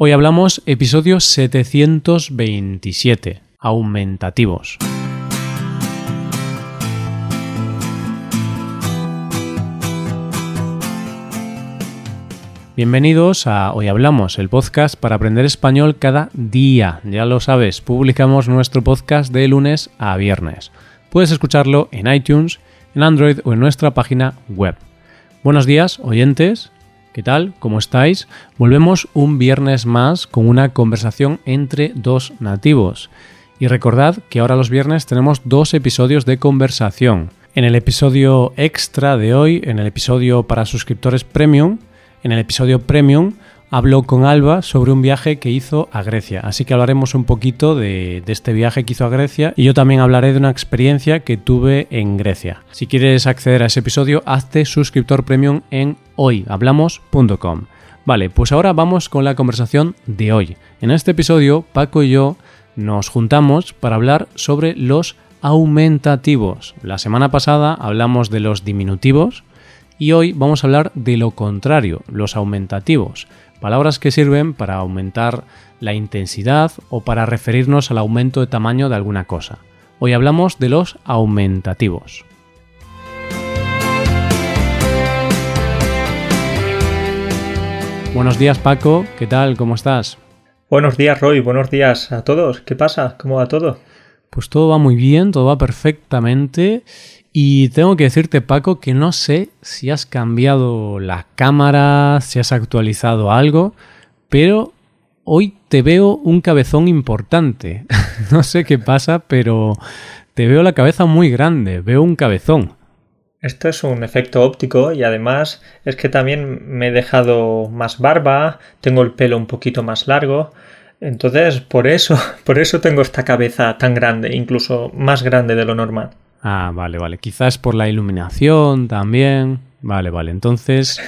Hoy hablamos episodio 727, aumentativos. Bienvenidos a Hoy Hablamos, el podcast para aprender español cada día. Ya lo sabes, publicamos nuestro podcast de lunes a viernes. Puedes escucharlo en iTunes, en Android o en nuestra página web. Buenos días, oyentes. ¿Qué tal? ¿Cómo estáis? Volvemos un viernes más con una conversación entre dos nativos. Y recordad que ahora los viernes tenemos dos episodios de conversación. En el episodio extra de hoy, en el episodio para suscriptores premium, en el episodio Premium habló con Alba sobre un viaje que hizo a Grecia, así que hablaremos un poquito de, este viaje que hizo a Grecia y yo también hablaré de una experiencia que tuve en Grecia. Si quieres acceder a ese episodio, hazte suscriptor premium en hoyhablamos.com. Vale, pues ahora vamos con la conversación de hoy. En este episodio, Paco y yo nos juntamos para hablar sobre los aumentativos. La semana pasada hablamos de los diminutivos, y hoy vamos a hablar de lo contrario, los aumentativos, palabras que sirven para aumentar la intensidad o para referirnos al aumento de tamaño de alguna cosa. Hoy hablamos de los aumentativos. Buenos días Paco, ¿qué tal? ¿Cómo estás? Buenos días Roy, buenos días a todos. ¿Qué pasa? ¿Cómo va todo? Pues todo va muy bien, todo va perfectamente y tengo que decirte, Paco, que no sé si has cambiado la cámara, si has actualizado algo, pero hoy te veo un cabezón importante. no sé qué pasa, pero te veo la cabeza muy grande, veo un cabezón. Esto es un efecto óptico y además es que también me he dejado más barba, tengo el pelo un poquito más largo. Entonces, por eso, por eso tengo esta cabeza tan grande, incluso más grande de lo normal. Ah, vale, vale. Quizás por la iluminación también. Vale, vale. Entonces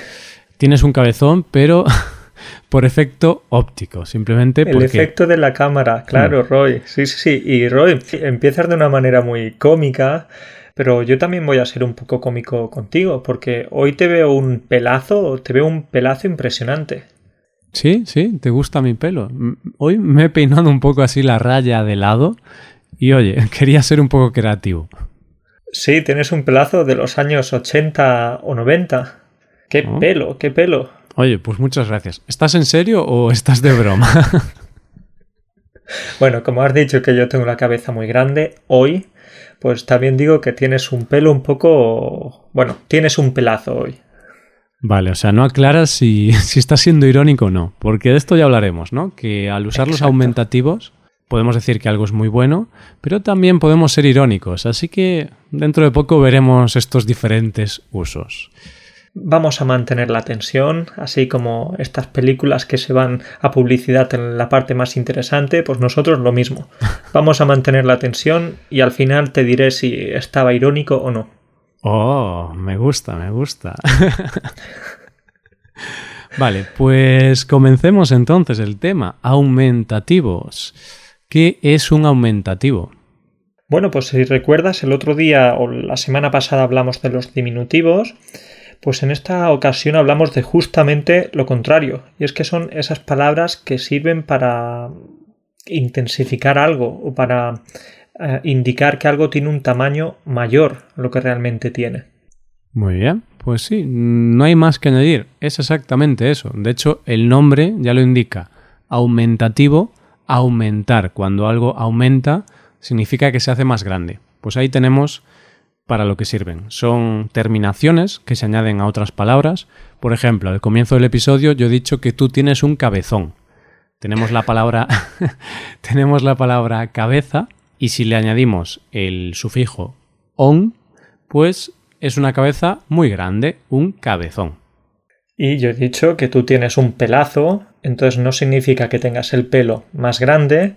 tienes un cabezón, pero por efecto óptico, simplemente El efecto de la cámara, claro, mm. Roy. Sí, sí, sí. Y Roy, empiezas de una manera muy cómica, pero yo también voy a ser un poco cómico contigo, porque hoy te veo un pelazo, te veo un pelazo impresionante. Sí, sí, te gusta mi pelo. Hoy me he peinado un poco así la raya de lado y oye, quería ser un poco creativo. Sí, tienes un pelazo de los años 80 o 90. ¡Qué oh. pelo, qué pelo! Oye, pues muchas gracias. ¿Estás en serio o estás de broma? bueno, como has dicho que yo tengo la cabeza muy grande, hoy, pues también digo que tienes un pelo un poco... Bueno, tienes un pelazo hoy. Vale, o sea, no aclaras si, si estás siendo irónico o no, porque de esto ya hablaremos, ¿no? Que al usar los aumentativos podemos decir que algo es muy bueno, pero también podemos ser irónicos, así que dentro de poco veremos estos diferentes usos. Vamos a mantener la tensión, así como estas películas que se van a publicidad en la parte más interesante, pues nosotros lo mismo. Vamos a mantener la tensión y al final te diré si estaba irónico o no. Oh, me gusta, me gusta. vale, pues comencemos entonces el tema, aumentativos. ¿Qué es un aumentativo? Bueno, pues si recuerdas, el otro día o la semana pasada hablamos de los diminutivos, pues en esta ocasión hablamos de justamente lo contrario, y es que son esas palabras que sirven para intensificar algo o para eh, indicar que algo tiene un tamaño mayor lo que realmente tiene. Muy bien, pues sí, no hay más que añadir, es exactamente eso. De hecho, el nombre ya lo indica, aumentativo aumentar. Cuando algo aumenta, significa que se hace más grande. Pues ahí tenemos para lo que sirven. Son terminaciones que se añaden a otras palabras. Por ejemplo, al comienzo del episodio yo he dicho que tú tienes un cabezón. Tenemos la palabra tenemos la palabra cabeza y si le añadimos el sufijo on, pues es una cabeza muy grande, un cabezón. Y yo he dicho que tú tienes un pelazo, entonces no significa que tengas el pelo más grande,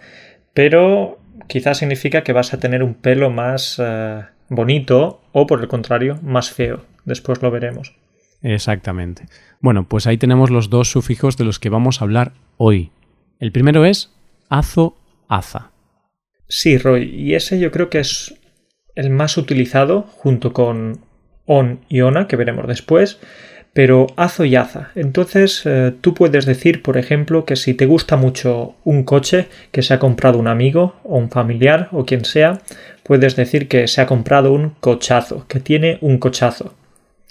pero quizás significa que vas a tener un pelo más eh, bonito o por el contrario más feo. Después lo veremos. Exactamente. Bueno, pues ahí tenemos los dos sufijos de los que vamos a hablar hoy. El primero es azo, aza. Sí, Roy, y ese yo creo que es el más utilizado junto con on y ona, que veremos después, pero azo y aza. Entonces eh, tú puedes decir, por ejemplo, que si te gusta mucho un coche que se ha comprado un amigo o un familiar o quien sea, puedes decir que se ha comprado un cochazo, que tiene un cochazo.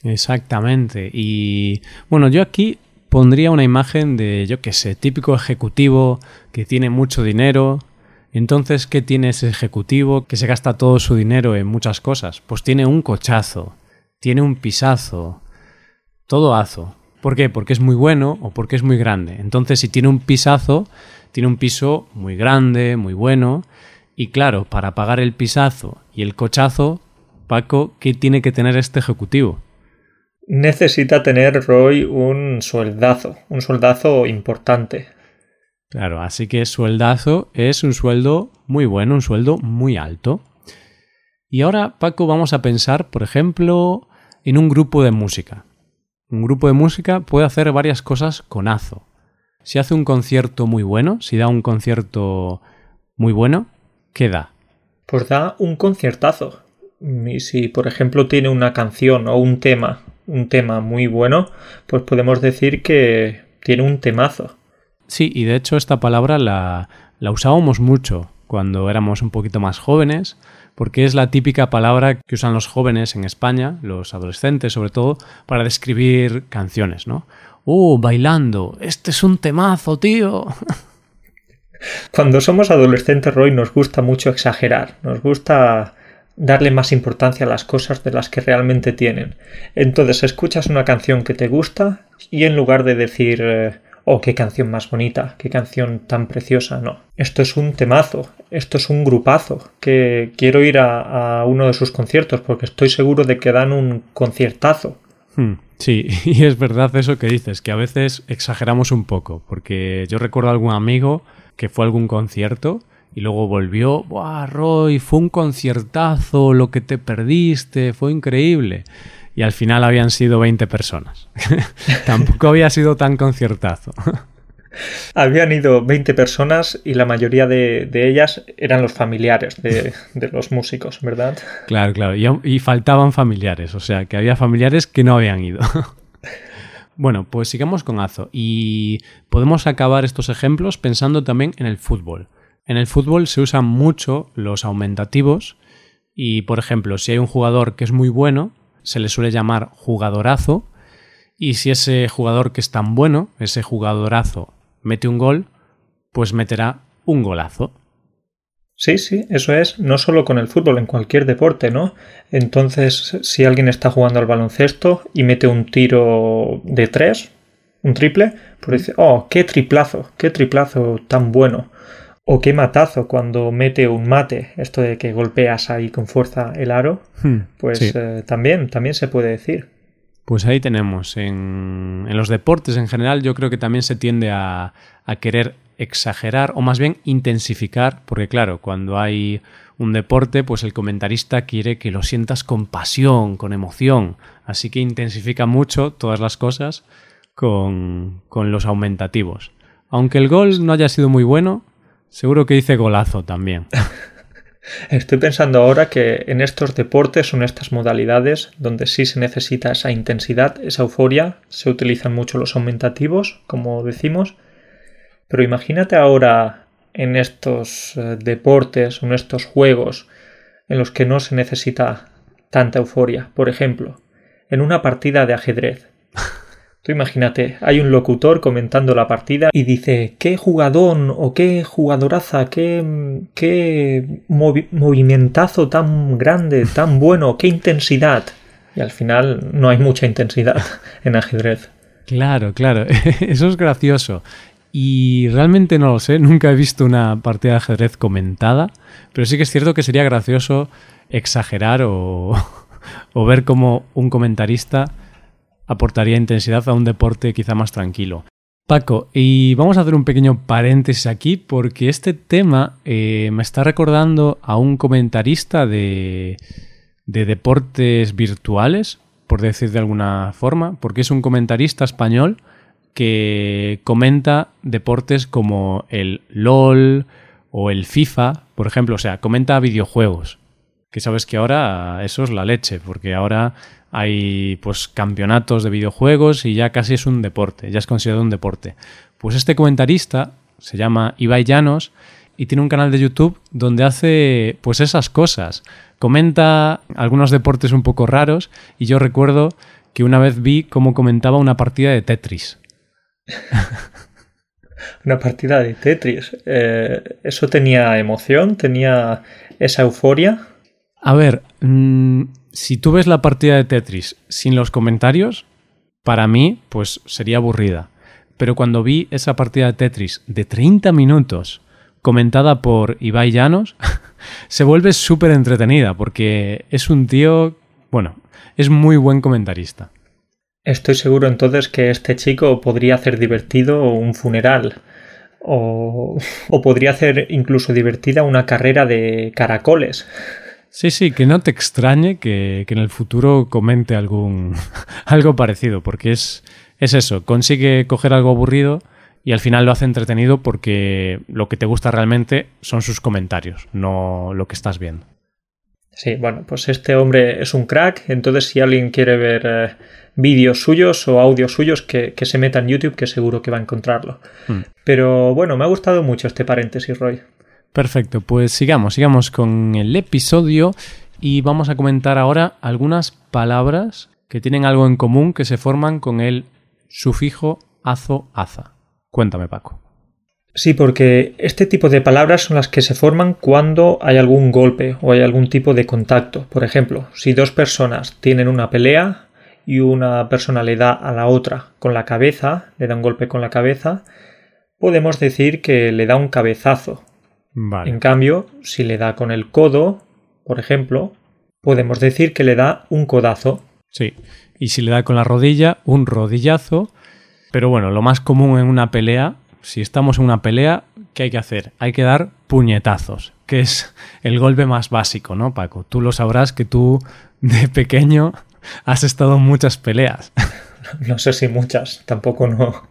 Exactamente. Y bueno, yo aquí pondría una imagen de, yo qué sé, típico ejecutivo que tiene mucho dinero. Entonces, ¿qué tiene ese ejecutivo que se gasta todo su dinero en muchas cosas? Pues tiene un cochazo, tiene un pisazo, todo azo. ¿Por qué? Porque es muy bueno o porque es muy grande. Entonces, si tiene un pisazo, tiene un piso muy grande, muy bueno. Y claro, para pagar el pisazo y el cochazo, Paco, ¿qué tiene que tener este ejecutivo? necesita tener Roy un sueldazo, un sueldazo importante. Claro, así que sueldazo es un sueldo muy bueno, un sueldo muy alto. Y ahora, Paco, vamos a pensar, por ejemplo, en un grupo de música. Un grupo de música puede hacer varias cosas con Azo. Si hace un concierto muy bueno, si da un concierto muy bueno, ¿qué da? Pues da un conciertazo. Y si, por ejemplo, tiene una canción o un tema un tema muy bueno, pues podemos decir que tiene un temazo. Sí, y de hecho esta palabra la, la usábamos mucho cuando éramos un poquito más jóvenes, porque es la típica palabra que usan los jóvenes en España, los adolescentes sobre todo, para describir canciones, ¿no? ¡Uh, bailando! ¡Este es un temazo, tío! Cuando somos adolescentes, Roy, nos gusta mucho exagerar, nos gusta darle más importancia a las cosas de las que realmente tienen. Entonces escuchas una canción que te gusta y en lugar de decir eh, oh, qué canción más bonita, qué canción tan preciosa, no. Esto es un temazo, esto es un grupazo, que quiero ir a, uno de sus conciertos porque estoy seguro de que dan un conciertazo. Hmm, sí, y es verdad eso que dices, que a veces exageramos un poco, porque yo recuerdo a algún amigo que fue a algún concierto y luego volvió, ¡buah, Roy! Fue un conciertazo, lo que te perdiste, fue increíble. Y al final habían sido 20 personas. Tampoco había sido tan conciertazo. Habían ido 20 personas y la mayoría de, ellas eran los familiares de, los músicos, ¿verdad? Claro, claro. Y, y, faltaban familiares, o sea, que había familiares que no habían ido. Bueno, pues sigamos con Azo y podemos acabar estos ejemplos pensando también en el fútbol. En el fútbol se usan mucho los aumentativos y, por ejemplo, si hay un jugador que es muy bueno, se le suele llamar jugadorazo y si ese jugador que es tan bueno, ese jugadorazo, mete un gol, pues meterá un golazo. Sí, sí, eso es, no solo con el fútbol, en cualquier deporte, ¿no? Entonces, si alguien está jugando al baloncesto y mete un tiro de tres, un triple, pues dice, oh, qué triplazo, qué triplazo tan bueno. O qué matazo cuando mete un mate, esto de que golpeas ahí con fuerza el aro, hmm, pues eh, también, también se puede decir. Pues ahí tenemos. En, en, los deportes en general yo creo que también se tiende a, a querer exagerar o más bien intensificar, porque claro, cuando hay un deporte, pues el comentarista quiere que lo sientas con pasión, con emoción, así que intensifica mucho todas las cosas con, con los aumentativos. Aunque el gol no haya sido muy bueno, Seguro que dice golazo también. Estoy pensando ahora que en estos deportes o en estas modalidades donde sí se necesita esa intensidad, esa euforia, se utilizan mucho los aumentativos, como decimos. Pero imagínate ahora en estos eh, deportes en estos juegos en los que no se necesita tanta euforia. Por ejemplo, en una partida de ajedrez. Tú imagínate, hay un locutor comentando la partida y dice qué jugadón o qué jugadoraza, qué, qué movimentazo tan grande, tan bueno, qué intensidad. Y al final no hay mucha intensidad en ajedrez. Claro, claro, eso es gracioso. Y realmente no lo sé, nunca he visto una partida de ajedrez comentada, pero sí que es cierto que sería gracioso exagerar o, o ver cómo un comentarista aportaría intensidad a un deporte quizá más tranquilo. Paco, y vamos a hacer un pequeño paréntesis aquí porque este tema eh, me está recordando a un comentarista de, de deportes virtuales, por decir de alguna forma, porque es un comentarista español que comenta deportes como el LOL o el FIFA, por ejemplo, o sea, comenta videojuegos. que sabes que ahora eso es la leche, porque ahora hay pues campeonatos de videojuegos y ya casi es un deporte, ya es considerado un deporte. Pues este comentarista se llama Ibai Llanos y tiene un canal de YouTube donde hace pues esas cosas. Comenta algunos deportes un poco raros y yo recuerdo que una vez vi cómo comentaba una partida de Tetris. una partida de Tetris. Eh, ¿Eso tenía emoción? ¿Tenía esa euforia? A ver, mm, si tú ves la partida de Tetris sin los comentarios, para mí, pues sería aburrida. Pero cuando vi esa partida de Tetris de 30 minutos comentada por Ibai Llanos, se vuelve súper entretenida porque es un tío, bueno, es muy buen comentarista. Estoy seguro entonces que este chico podría hacer divertido un funeral o, o podría hacer incluso divertida una carrera de caracoles. Sí, sí, que no te extrañe que, que en el futuro comente algún algo parecido, porque es, es eso, consigue coger algo aburrido y al final lo hace entretenido porque lo que te gusta realmente son sus comentarios, no lo que estás viendo. Sí, bueno, pues este hombre es un crack, entonces si alguien quiere ver eh, vídeos suyos o audios suyos, que, que, se meta en YouTube, que seguro que va a encontrarlo. Hmm. Pero bueno, me ha gustado mucho este paréntesis, Roy. Perfecto, pues sigamos, sigamos con el episodio y vamos a comentar ahora algunas palabras que tienen algo en común que se forman con el sufijo azo-aza. Cuéntame, Paco. Sí, porque este tipo de palabras son las que se forman cuando hay algún golpe o hay algún tipo de contacto. Por ejemplo, si dos personas tienen una pelea y una persona le da a la otra con la cabeza, le da un golpe con la cabeza, podemos decir que le da un cabezazo en cambio, si le da con el codo, por ejemplo, podemos decir que le da un codazo. Sí, y si le da con la rodilla, un rodillazo. Pero bueno, lo más común en una pelea, si estamos en una pelea, ¿qué hay que hacer? Hay que dar puñetazos, que es el golpe más básico, ¿no, Paco? Tú lo sabrás que tú de pequeño has estado en muchas peleas. No sé si muchas, tampoco no,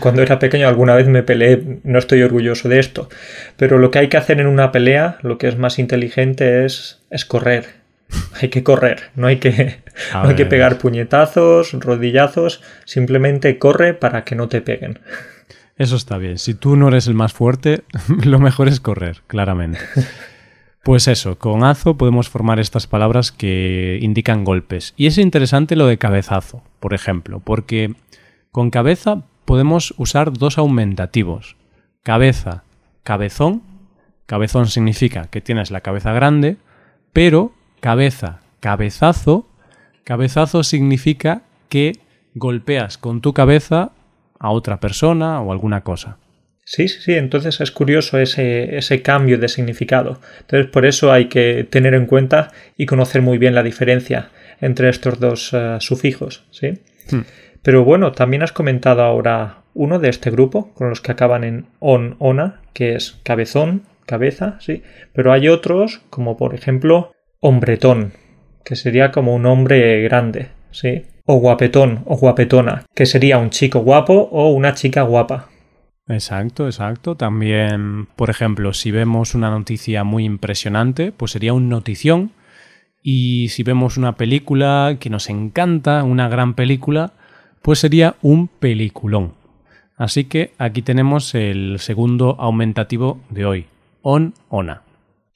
cuando era pequeño alguna vez me peleé, no estoy orgulloso de esto, pero lo que hay que hacer en una pelea, lo que es más inteligente es, es correr. Hay que correr, no hay que, no hay que pegar puñetazos, rodillazos, simplemente corre para que no te peguen. Eso está bien. Si tú no eres el más fuerte, lo mejor es correr, claramente. Pues eso, con azo podemos formar estas palabras que indican golpes. Y es interesante lo de cabezazo, por ejemplo, porque con cabeza podemos usar dos aumentativos. Cabeza, cabezón. Cabezón significa que tienes la cabeza grande, pero cabeza, cabezazo. Cabezazo significa que golpeas con tu cabeza a otra persona o alguna cosa. Sí, sí, sí, entonces es curioso ese, ese, cambio de significado. Entonces por eso hay que tener en cuenta y conocer muy bien la diferencia entre estos dos uh, sufijos, ¿sí? Hmm. Pero bueno, también has comentado ahora uno de este grupo, con los que acaban en on, ona, que es cabezón, cabeza, sí. Pero hay otros, como por ejemplo, hombretón, que sería como un hombre grande, sí. O guapetón o guapetona, que sería un chico guapo o una chica guapa. Exacto, exacto. También, por ejemplo, si vemos una noticia muy impresionante, pues sería un notición. Y si vemos una película que nos encanta, una gran película, pues sería un peliculón. Así que aquí tenemos el segundo aumentativo de hoy, on, ona.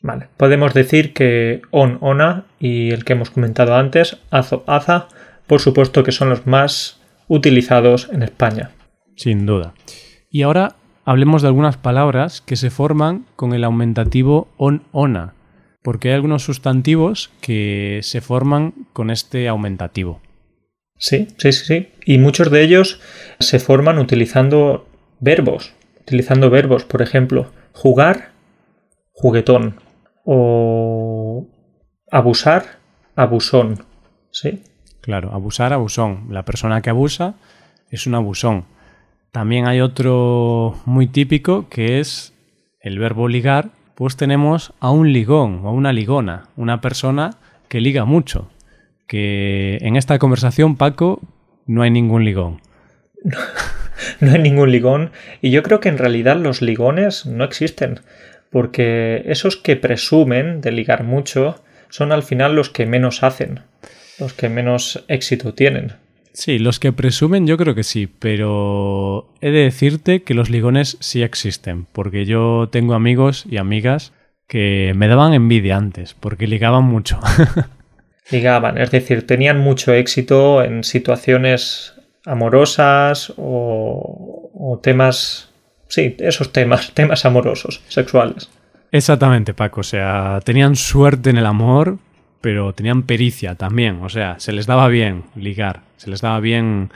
Vale, podemos decir que on, ona y el que hemos comentado antes, azo, aza, por supuesto que son los más utilizados en España. Sin duda. Y ahora hablemos de algunas palabras que se forman con el aumentativo on, ona, porque hay algunos sustantivos que se forman con este aumentativo. Sí, sí, sí, sí. Y muchos de ellos se forman utilizando verbos. Utilizando verbos, por ejemplo, jugar, juguetón. O abusar, abusón. ¿Sí? Claro, abusar, abusón. La persona que abusa es un abusón. También hay otro muy típico que es el verbo ligar. Pues tenemos a un ligón o a una ligona, una persona que liga mucho que en esta conversación, Paco, no hay ningún ligón. No, hay ningún ligón. Y yo creo que en realidad los ligones no existen. Porque esos que presumen de ligar mucho, son al final los que menos hacen, los que menos éxito tienen. Sí, los que presumen yo creo que sí, pero he de decirte que los ligones sí existen, porque yo tengo amigos y amigas que me daban envidia antes, porque ligaban mucho. ligaban, es decir, tenían mucho éxito en situaciones amorosas o, o temas, sí, esos temas, temas amorosos, sexuales. Exactamente, Paco, o sea, tenían suerte en el amor, pero tenían pericia también, o sea, se les daba bien ligar, se les daba bien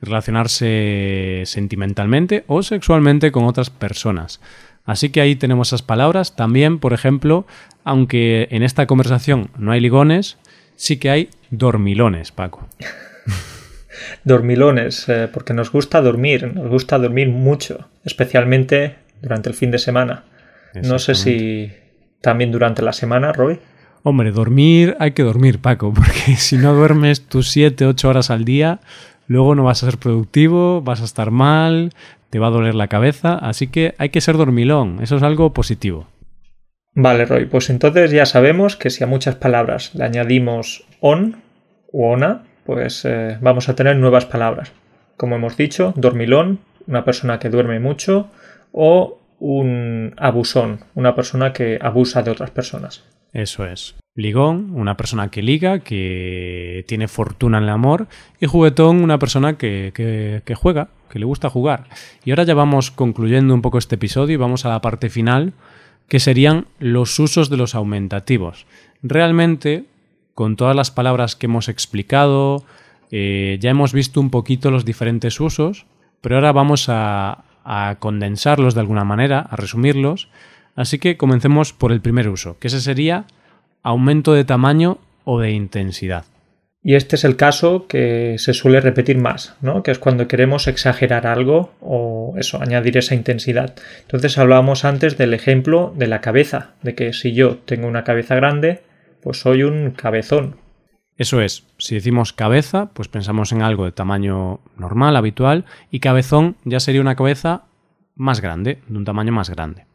relacionarse sentimentalmente o sexualmente con otras personas. Así que ahí tenemos esas palabras. También, por ejemplo, aunque en esta conversación no hay ligones, sí que hay dormilones, Paco. dormilones, eh, porque nos gusta dormir, nos gusta dormir mucho, especialmente durante el fin de semana. No sé si también durante la semana, Roy. Hombre, dormir hay que dormir, Paco, porque si no duermes tus 7, 8 horas al día, luego no vas a ser productivo, vas a estar mal, te va a doler la cabeza, así que hay que ser dormilón, eso es algo positivo. Vale, Roy, pues entonces ya sabemos que si a muchas palabras le añadimos on o ona, pues eh, vamos a tener nuevas palabras. Como hemos dicho, dormilón, una persona que duerme mucho, o un abusón, una persona que abusa de otras personas. Eso es. Ligón, una persona que liga, que tiene fortuna en el amor. Y juguetón, una persona que, que, juega, que le gusta jugar. Y ahora ya vamos concluyendo un poco este episodio y vamos a la parte final, que serían los usos de los aumentativos. Realmente, con todas las palabras que hemos explicado, eh, ya hemos visto un poquito los diferentes usos, pero ahora vamos a, a condensarlos de alguna manera, a resumirlos Así que comencemos por el primer uso, que ese sería aumento de tamaño o de intensidad. Y este es el caso que se suele repetir más, ¿no? Que es cuando queremos exagerar algo o eso, añadir esa intensidad. Entonces hablábamos antes del ejemplo de la cabeza, de que si yo tengo una cabeza grande, pues soy un cabezón. Eso es, si decimos cabeza, pues pensamos en algo de tamaño normal, habitual, y cabezón ya sería una cabeza más grande, de un tamaño más grande.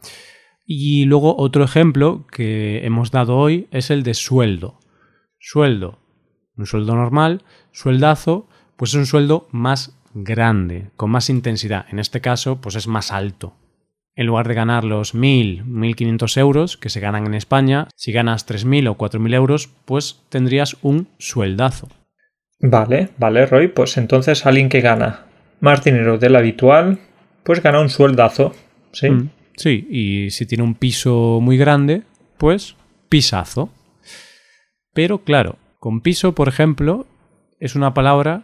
Y luego otro ejemplo que hemos dado hoy es el de sueldo. Sueldo, un sueldo normal, sueldazo, pues es un sueldo más grande, con más intensidad. En este caso, pues es más alto. En lugar de ganar los 1.000, 1.500 euros que se ganan en España, si ganas 3.000 o 4.000 euros, pues tendrías un sueldazo. Vale, vale, Roy. Pues entonces alguien que gana más dinero del habitual, pues gana un sueldazo. Sí. Mm. Sí, y si tiene un piso muy grande, pues pisazo. Pero claro, con piso, por ejemplo, es una palabra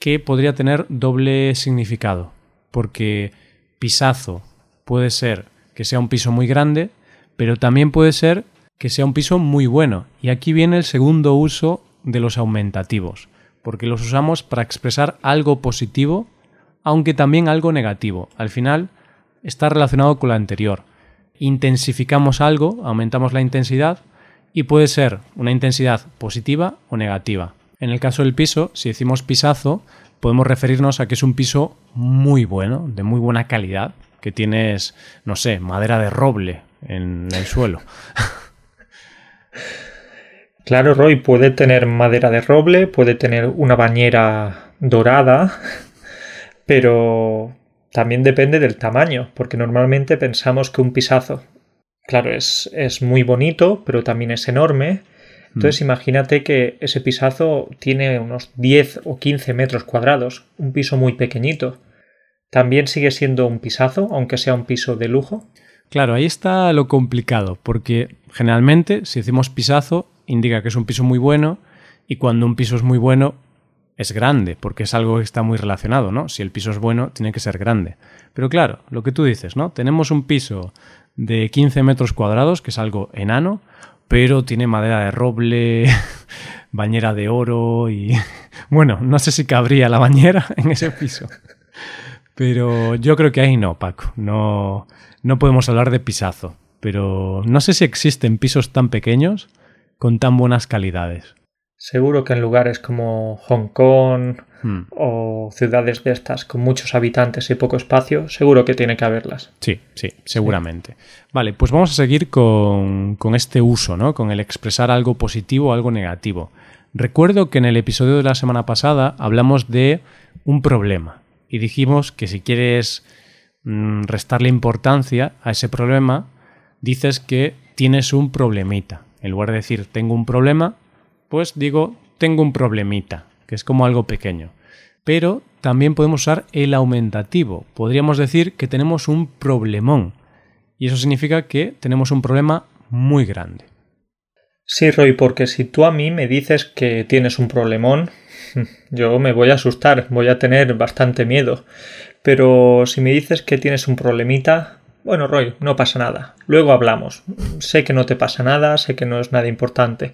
que podría tener doble significado, porque pisazo puede ser que sea un piso muy grande, pero también puede ser que sea un piso muy bueno. Y aquí viene el segundo uso de los aumentativos, porque los usamos para expresar algo positivo, aunque también algo negativo. Al final, está relacionado con la anterior. Intensificamos algo, aumentamos la intensidad y puede ser una intensidad positiva o negativa. En el caso del piso, si decimos pisazo, podemos referirnos a que es un piso muy bueno, de muy buena calidad, que tienes, no sé, madera de roble en el suelo. Claro, Roy, puede tener madera de roble, puede tener una bañera dorada, pero también depende del tamaño, porque normalmente pensamos que un pisazo, claro, es, es muy bonito, pero también es enorme. Entonces mm. imagínate que ese pisazo tiene unos 10 o 15 metros cuadrados, un piso muy pequeñito. ¿También sigue siendo un pisazo, aunque sea un piso de lujo? Claro, ahí está lo complicado, porque generalmente si decimos pisazo indica que es un piso muy bueno y cuando un piso es muy bueno es grande, porque es algo que está muy relacionado, ¿no? Si el piso es bueno, tiene que ser grande. Pero claro, lo que tú dices, ¿no? Tenemos un piso de 15 metros cuadrados, que es algo enano, pero tiene madera de roble, bañera de oro y... Bueno, no sé si cabría la bañera en ese piso. Pero yo creo que ahí no, Paco. No, no podemos hablar de pisazo. Pero no sé si existen pisos tan pequeños con tan buenas calidades. Seguro que en lugares como Hong Kong hmm. o ciudades de estas con muchos habitantes y poco espacio, seguro que tiene que haberlas. Sí, sí, seguramente. Vale, pues vamos a seguir con, con, este uso, ¿no? Con el expresar algo positivo o algo negativo. Recuerdo que en el episodio de la semana pasada hablamos de un problema y dijimos que si quieres mm, restarle importancia a ese problema, dices que tienes un problemita. En lugar de decir tengo un problema, pues digo, tengo un problemita, que es como algo pequeño. Pero también podemos usar el aumentativo. Podríamos decir que tenemos un problemón. Y eso significa que tenemos un problema muy grande. Sí, Roy, porque si tú a mí me dices que tienes un problemón, yo me voy a asustar, voy a tener bastante miedo. Pero si me dices que tienes un problemita, bueno, Roy, no pasa nada. Luego hablamos. Sé que no te pasa nada, sé que no es nada importante.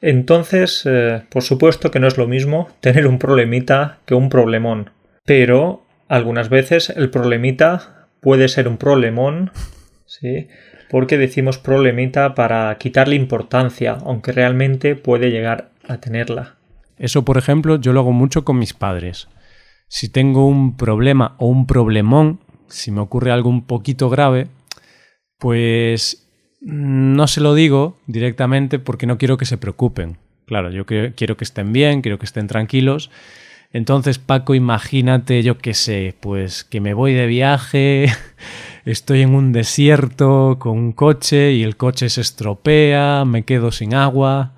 Entonces, eh, por supuesto que no es lo mismo tener un problemita que un problemón. Pero algunas veces el problemita puede ser un problemón, ¿sí? Porque decimos problemita para quitarle importancia, aunque realmente puede llegar a tenerla. Eso, por ejemplo, yo lo hago mucho con mis padres. Si tengo un problema o un problemón, si me ocurre algo un poquito grave, pues no se lo digo directamente porque no quiero que se preocupen. Claro, yo quiero que estén bien, quiero que estén tranquilos. Entonces, Paco, imagínate, yo qué sé, pues que me voy de viaje, estoy en un desierto con un coche y el coche se estropea, me quedo sin agua.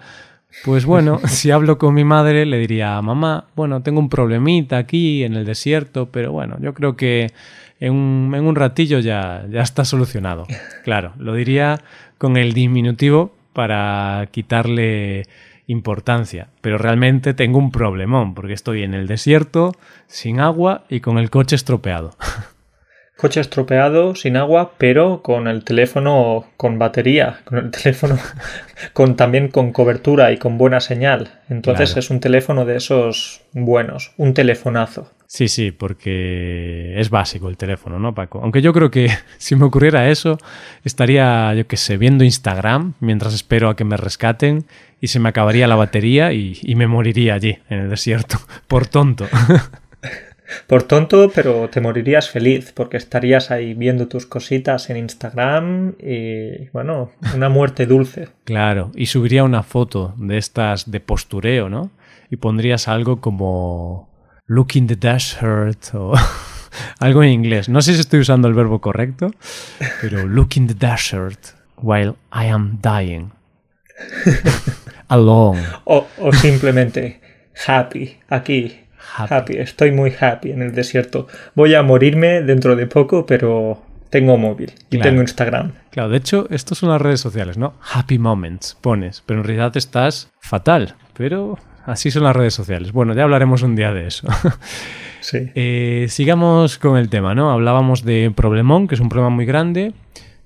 Pues bueno, si hablo con mi madre le diría, mamá, bueno, tengo un problemita aquí en el desierto, pero bueno, yo creo que en un, ratillo ya, ya está solucionado. Claro, lo diría con el diminutivo para quitarle importancia, pero realmente tengo un problemón porque estoy en el desierto, sin agua y con el coche estropeado. Coche estropeado, sin agua, pero con el teléfono con batería, con el teléfono con también con cobertura y con buena señal. Entonces es un teléfono de esos buenos, un telefonazo. Sí, sí, porque es básico el teléfono, ¿no, Paco? Aunque yo creo que si me ocurriera eso, estaría, yo qué sé, viendo Instagram mientras espero a que me rescaten y se me acabaría la batería y, y me moriría allí, en el desierto, por tonto. Por tonto, pero te morirías feliz porque estarías ahí viendo tus cositas en Instagram y, bueno, una muerte dulce. Claro, y subiría una foto de estas de postureo, ¿no? Y pondrías algo como look in the desert o algo en inglés. No sé si estoy usando el verbo correcto, pero look in the desert while I am dying. Alone. O, o simplemente happy, aquí, Happy. Estoy muy happy en el desierto. Voy a morirme dentro de poco, pero tengo móvil y tengo Instagram. Claro, de hecho, estos son las redes sociales, ¿no? Happy moments pones, pero en realidad estás fatal. Pero así son las redes sociales. Bueno, ya hablaremos un día de eso. Sí. Eh, sigamos con el tema, ¿no? Hablábamos de problemón, que es un problema muy grande.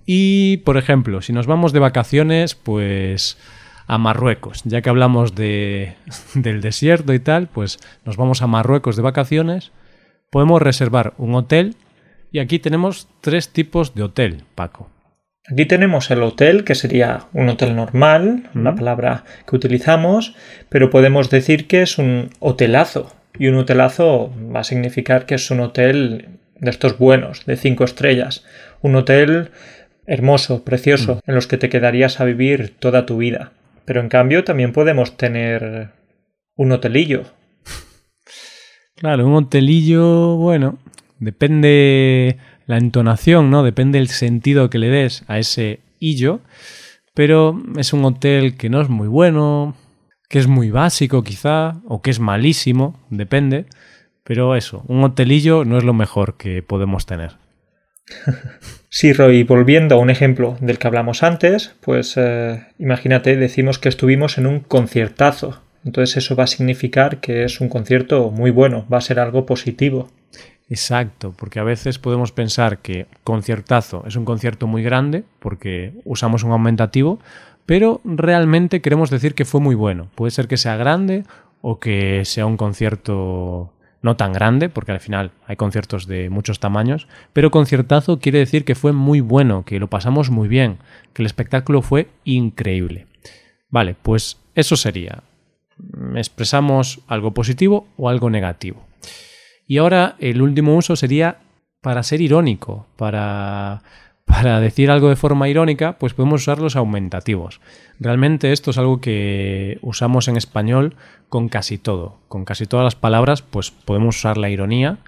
Y, por ejemplo, si nos vamos de vacaciones, pues a Marruecos. Ya que hablamos de, del desierto y tal, pues nos vamos a Marruecos de vacaciones. Podemos reservar un hotel y aquí tenemos tres tipos de hotel, Paco. Aquí tenemos el hotel, que sería un hotel normal, la palabra que utilizamos, pero podemos decir que es un hotelazo. Y un hotelazo va a significar que es un hotel de estos buenos, de cinco estrellas. Un hotel hermoso, precioso, en los que te quedarías a vivir toda tu vida. Pero en cambio también podemos tener un hotelillo. Claro, un hotelillo, bueno, depende la entonación, ¿no? Depende el sentido que le des a ese illo, pero es un hotel que no es muy bueno, que es muy básico quizá, o que es malísimo, depende, pero eso, un hotelillo no es lo mejor que podemos tener. Sí, Roy, volviendo a un ejemplo del que hablamos antes, pues eh, imagínate, decimos que estuvimos en un conciertazo. Entonces eso va a significar que es un concierto muy bueno, va a ser algo positivo. Exacto, porque a veces podemos pensar que conciertazo es un concierto muy grande, porque usamos un aumentativo, pero realmente queremos decir que fue muy bueno. Puede ser que sea grande o que sea un concierto no tan grande, porque al final hay conciertos de muchos tamaños, pero conciertazo quiere decir que fue muy bueno, que lo pasamos muy bien, que el espectáculo fue increíble. Vale, pues eso sería expresamos algo positivo o algo negativo. Y ahora el último uso sería para ser irónico, para, para decir algo de forma irónica, pues podemos usar los aumentativos. Realmente esto es algo que usamos en español con casi todo. Con casi todas las palabras, pues podemos usar la ironía.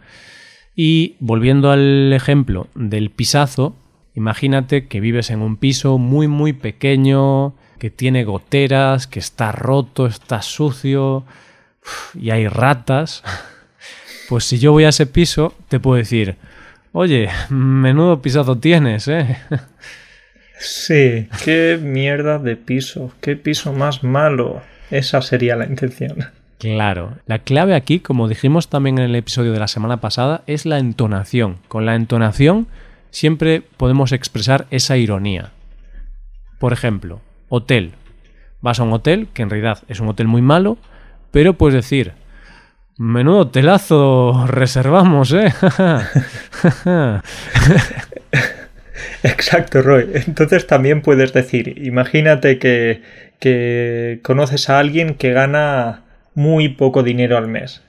Y volviendo al ejemplo del pisazo, imagínate que vives en un piso muy muy pequeño, que tiene goteras, que está roto, está sucio y hay ratas. Pues si yo voy a ese piso, te puedo decir, oye, menudo pisazo tienes, ¿eh? Sí, qué mierda de piso, qué piso más malo. Esa sería la intención. Claro, la clave aquí, como dijimos también en el episodio de la semana pasada, es la entonación. Con la entonación siempre podemos expresar esa ironía. Por ejemplo, hotel. Vas a un hotel, que en realidad es un hotel muy malo, pero puedes decir, Menudo telazo reservamos, ¿eh? Exacto, Roy. Entonces también puedes decir, imagínate que, que conoces a alguien que gana muy poco dinero al mes.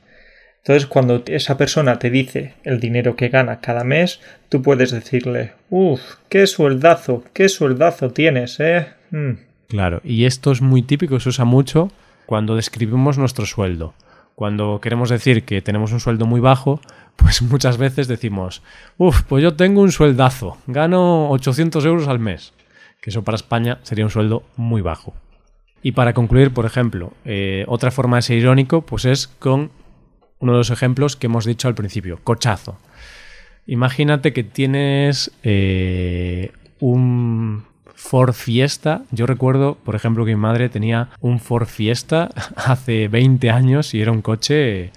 Entonces, cuando esa persona te dice el dinero que gana cada mes, tú puedes decirle, uff, qué sueldazo, qué sueldazo tienes, ¿eh? Mm". Claro, y esto es muy típico, se usa mucho cuando describimos nuestro sueldo. Cuando queremos decir que tenemos un sueldo muy bajo, pues muchas veces decimos, uff, pues yo tengo un sueldazo, gano 800 euros al mes, que eso para España sería un sueldo muy bajo. Y para concluir, por ejemplo, eh, otra forma de ser irónico, pues es con uno de los ejemplos que hemos dicho al principio, cochazo. Imagínate que tienes eh, un Ford Fiesta. Yo recuerdo, por ejemplo, que mi madre tenía un Ford Fiesta hace 20 años y era un coche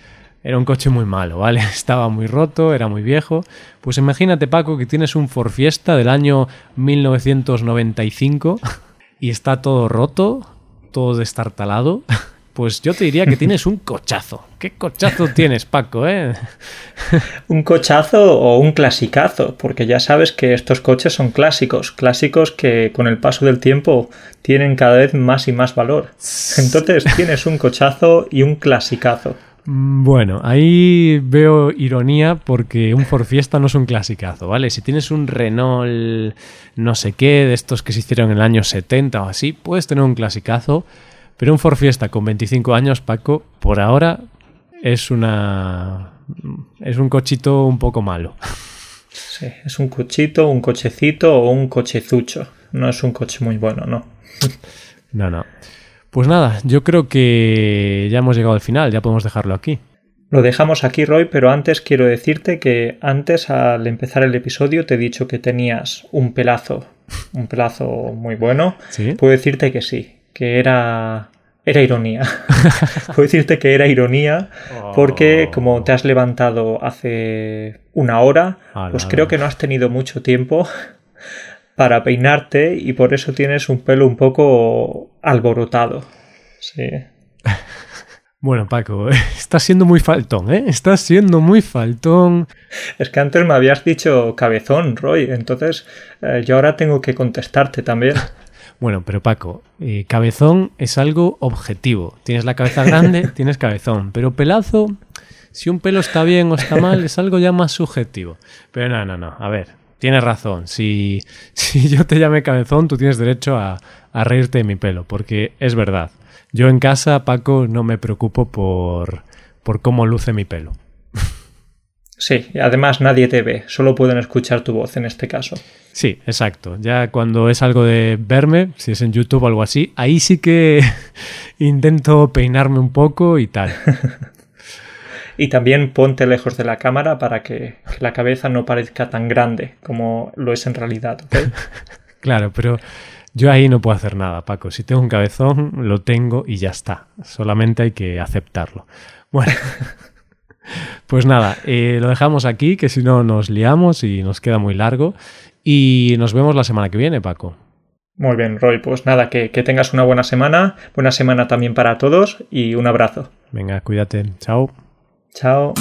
era un coche muy malo, ¿vale? Estaba muy roto, era muy viejo. Pues imagínate, Paco, que tienes un Ford Fiesta del año 1995 y está todo roto, todo destartalado. Pues yo te diría que tienes un cochazo. ¿Qué cochazo tienes, Paco, eh? un cochazo o un clasicazo, porque ya sabes que estos coches son clásicos, clásicos que con el paso del tiempo tienen cada vez más y más valor. Entonces tienes un cochazo y un clasicazo. Mm, bueno, ahí veo ironía porque un Ford Fiesta no es un clasicazo, ¿vale? Si tienes un Renault no sé qué, de estos que se hicieron en el año 70 o así, puedes tener un clasicazo, pero un Ford Fiesta con 25 años, Paco, por ahora es una. Es un cochito un poco malo. Sí, es un cochito, un cochecito o un cochezucho. No es un coche muy bueno, ¿no? no, no. Pues nada, yo creo que ya hemos llegado al final, ya podemos dejarlo aquí. Lo dejamos aquí, Roy, pero antes quiero decirte que antes, al empezar el episodio, te he dicho que tenías un pelazo, un pelazo muy bueno. ¿Sí? Puedo decirte que sí, que era era ironía. Puedo decirte que era ironía porque oh. como te has levantado hace una hora, pues creo que no has tenido mucho tiempo para peinarte y por eso tienes un pelo un poco alborotado. Sí. Bueno, Paco, estás siendo muy faltón, ¿eh? Estás siendo muy faltón. Es que antes me habías dicho cabezón, Roy, entonces eh, yo ahora tengo que contestarte también. Bueno, pero Paco, eh, cabezón es algo objetivo. Tienes la cabeza grande, tienes cabezón. Pero pelazo, si un pelo está bien o está mal, es algo ya más subjetivo. Pero no, no, no. A ver, tienes razón. Si, si yo te llame cabezón, tú tienes derecho a, a reírte de mi pelo, porque es verdad. Yo en casa, Paco, no me preocupo por, por cómo luce mi pelo. Sí, además nadie te ve, solo pueden escuchar tu voz en este caso. Sí, exacto. Ya cuando es algo de verme, si es en YouTube o algo así, ahí sí que intento peinarme un poco y tal. y también ponte lejos de la cámara para que, la cabeza no parezca tan grande como lo es en realidad. claro, pero yo ahí no puedo hacer nada, Paco. Si tengo un cabezón, lo tengo y ya está. Solamente hay que aceptarlo. Bueno. Pues nada, eh, lo dejamos aquí, que si no nos liamos y nos queda muy largo. Y nos vemos la semana que viene, Paco. Muy bien, Roy. Pues nada, que, que tengas una buena semana. Buena semana también para todos y un abrazo. Venga, cuídate. Chao. Chao.